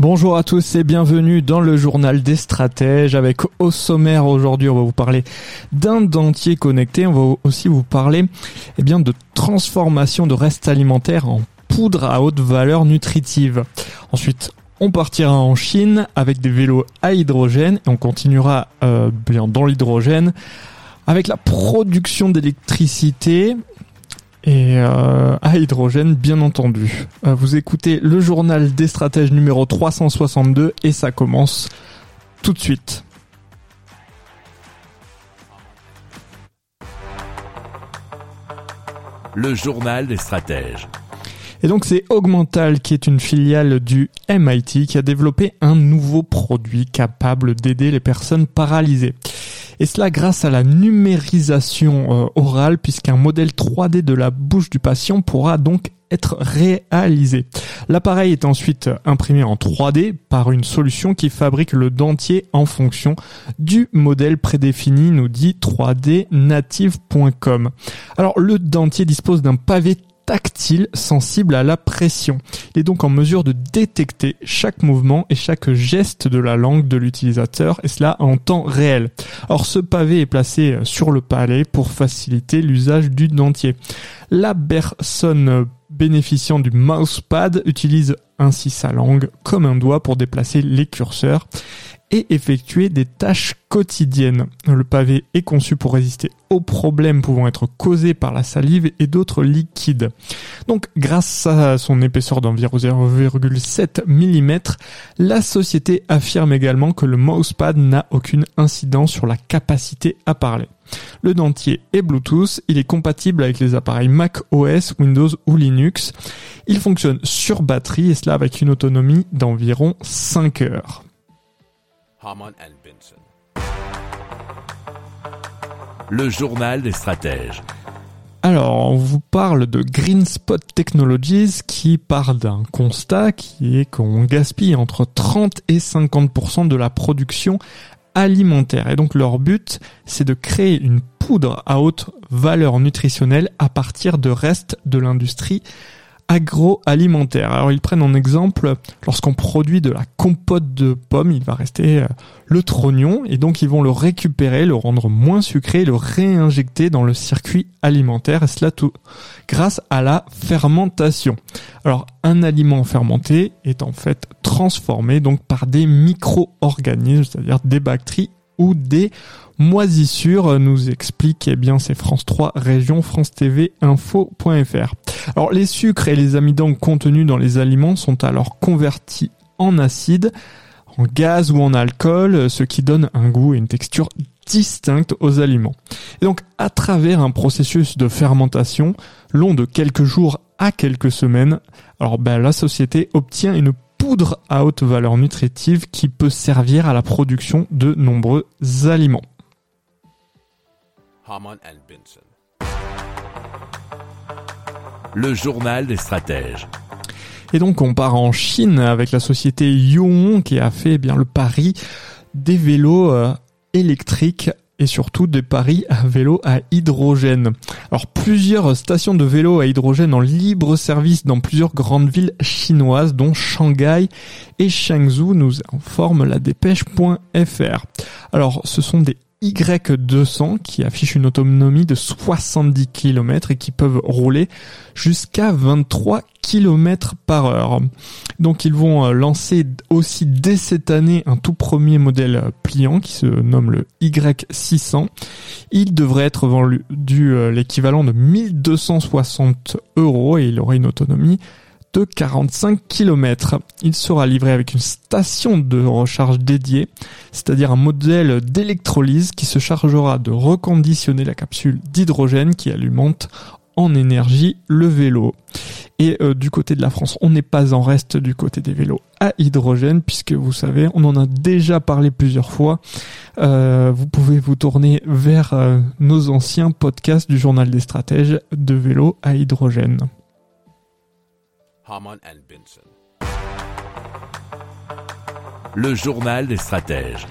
Bonjour à tous et bienvenue dans le journal des stratèges avec au sommaire aujourd'hui on va vous parler d'un dentier connecté, on va aussi vous parler eh bien de transformation de restes alimentaires en poudre à haute valeur nutritive. Ensuite, on partira en Chine avec des vélos à hydrogène et on continuera euh, bien dans l'hydrogène avec la production d'électricité et euh, à hydrogène bien entendu. Euh, vous écoutez le journal des stratèges numéro 362 et ça commence tout de suite. Le journal des stratèges. Et donc c'est Augmental qui est une filiale du MIT qui a développé un nouveau produit capable d'aider les personnes paralysées. Et cela grâce à la numérisation euh, orale puisqu'un modèle 3D de la bouche du patient pourra donc être réalisé. L'appareil est ensuite imprimé en 3D par une solution qui fabrique le dentier en fonction du modèle prédéfini, nous dit 3dnative.com. Alors le dentier dispose d'un pavé tactile sensible à la pression. Il est donc en mesure de détecter chaque mouvement et chaque geste de la langue de l'utilisateur et cela en temps réel. Or ce pavé est placé sur le palais pour faciliter l'usage du dentier. La personne bénéficiant du mousepad utilise ainsi sa langue comme un doigt pour déplacer les curseurs et effectuer des tâches quotidiennes. Le pavé est conçu pour résister aux problèmes pouvant être causés par la salive et d'autres liquides. Donc grâce à son épaisseur d'environ 0,7 mm, la société affirme également que le mousepad n'a aucune incidence sur la capacité à parler. Le dentier est Bluetooth, il est compatible avec les appareils Mac OS, Windows ou Linux. Il fonctionne sur batterie et cela avec une autonomie d'environ 5 heures. Le journal des stratèges. Alors, on vous parle de Green Spot Technologies qui part d'un constat qui est qu'on gaspille entre 30 et 50% de la production alimentaire. Et donc leur but, c'est de créer une poudre à haute valeur nutritionnelle à partir de restes de l'industrie agroalimentaire. Alors ils prennent en exemple lorsqu'on produit de la compote de pommes, il va rester euh, le trognon et donc ils vont le récupérer, le rendre moins sucré, le réinjecter dans le circuit alimentaire et cela tout grâce à la fermentation. Alors un aliment fermenté est en fait transformé donc par des micro-organismes, c'est-à-dire des bactéries ou des moisissures, nous explique eh bien c'est France 3 région France TV info.fr. Alors les sucres et les amidons contenus dans les aliments sont alors convertis en acide, en gaz ou en alcool, ce qui donne un goût et une texture distincte aux aliments. Et donc à travers un processus de fermentation long de quelques jours à quelques semaines, alors ben, la société obtient une poudre à haute valeur nutritive qui peut servir à la production de nombreux aliments. Le journal des stratèges. Et donc on part en Chine avec la société Yuon qui a fait eh bien le pari des vélos euh, électriques et surtout des paris à vélo à hydrogène. Alors plusieurs stations de vélo à hydrogène en libre service dans plusieurs grandes villes chinoises dont Shanghai et Chengdu nous informe la dépêche.fr. Alors ce sont des y200 qui affichent une autonomie de 70 km et qui peuvent rouler jusqu'à 23 km par heure. Donc ils vont euh, lancer aussi dès cette année un tout premier modèle pliant qui se nomme le Y600. Il devrait être vendu euh, l'équivalent de 1260 euros et il aurait une autonomie de 45 km. Il sera livré avec une station de recharge dédiée, c'est-à-dire un modèle d'électrolyse qui se chargera de reconditionner la capsule d'hydrogène qui alimente en énergie le vélo. Et euh, du côté de la France, on n'est pas en reste du côté des vélos à hydrogène, puisque vous savez, on en a déjà parlé plusieurs fois. Euh, vous pouvez vous tourner vers euh, nos anciens podcasts du journal des stratèges de vélo à hydrogène. Le journal des stratèges.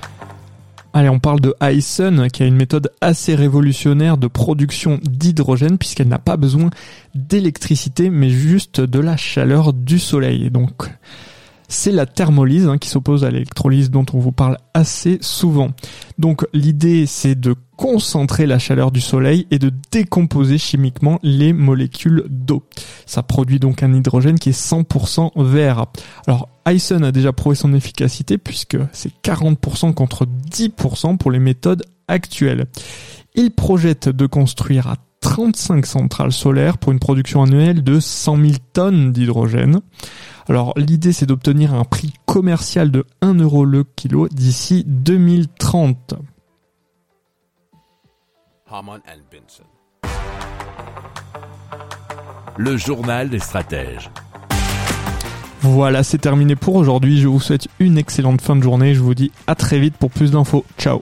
Allez, on parle de Hyson, qui a une méthode assez révolutionnaire de production d'hydrogène, puisqu'elle n'a pas besoin d'électricité, mais juste de la chaleur du soleil. Donc, c'est la thermolyse hein, qui s'oppose à l'électrolyse dont on vous parle assez souvent. Donc l'idée c'est de concentrer la chaleur du soleil et de décomposer chimiquement les molécules d'eau. Ça produit donc un hydrogène qui est 100% vert. Alors Hyson a déjà prouvé son efficacité puisque c'est 40% contre 10% pour les méthodes actuelles. Il projette de construire à 35 centrales solaires pour une production annuelle de 100 000 tonnes d'hydrogène. Alors l'idée c'est d'obtenir un prix commercial de 1 euro le kilo d'ici 2030. Hamann and Benson. Le journal des stratèges. Voilà, c'est terminé pour aujourd'hui. Je vous souhaite une excellente fin de journée. Je vous dis à très vite pour plus d'infos. Ciao